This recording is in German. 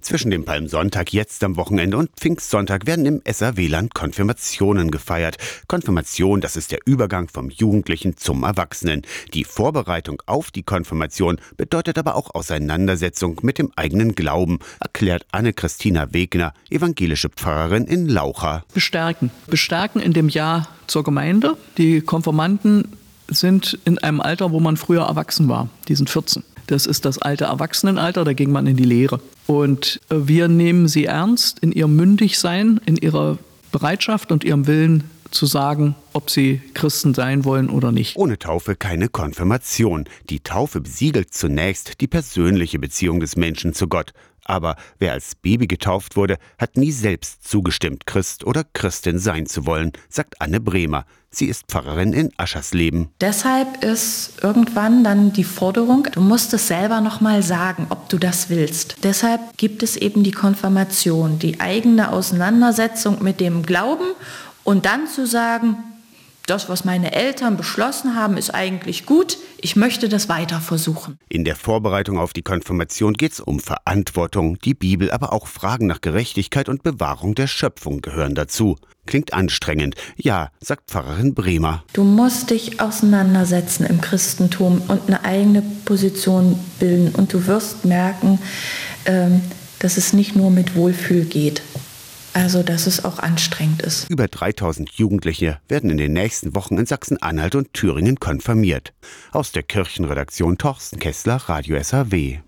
Zwischen dem Palmsonntag jetzt am Wochenende und Pfingstsonntag werden im SAW-Land Konfirmationen gefeiert. Konfirmation, das ist der Übergang vom Jugendlichen zum Erwachsenen. Die Vorbereitung auf die Konfirmation bedeutet aber auch Auseinandersetzung mit dem eigenen Glauben, erklärt Anne-Christina Wegner, evangelische Pfarrerin in Laucha. Bestärken. Bestärken in dem Jahr zur Gemeinde. Die Konfirmanden sind in einem Alter, wo man früher erwachsen war. Die sind 14. Das ist das alte Erwachsenenalter, da ging man in die Lehre. Und äh, wir nehmen sie ernst in ihrem Mündigsein, in ihrer Bereitschaft und ihrem Willen zu sagen, ob sie Christen sein wollen oder nicht. Ohne Taufe keine Konfirmation. Die Taufe besiegelt zunächst die persönliche Beziehung des Menschen zu Gott. Aber wer als Baby getauft wurde, hat nie selbst zugestimmt, Christ oder Christin sein zu wollen, sagt Anne Bremer. Sie ist Pfarrerin in Aschersleben. Deshalb ist irgendwann dann die Forderung, du musst es selber noch mal sagen, ob du das willst. Deshalb gibt es eben die Konfirmation, die eigene Auseinandersetzung mit dem Glauben und dann zu sagen, das, was meine Eltern beschlossen haben, ist eigentlich gut. Ich möchte das weiter versuchen. In der Vorbereitung auf die Konfirmation geht es um Verantwortung, die Bibel, aber auch Fragen nach Gerechtigkeit und Bewahrung der Schöpfung gehören dazu. Klingt anstrengend. Ja, sagt Pfarrerin Bremer. Du musst dich auseinandersetzen im Christentum und eine eigene Position bilden. Und du wirst merken, ähm, dass es nicht nur mit Wohlfühl geht. Also, dass es auch anstrengend ist. Über 3000 Jugendliche werden in den nächsten Wochen in Sachsen-Anhalt und Thüringen konfirmiert. Aus der Kirchenredaktion Torsten Kessler, Radio SAW.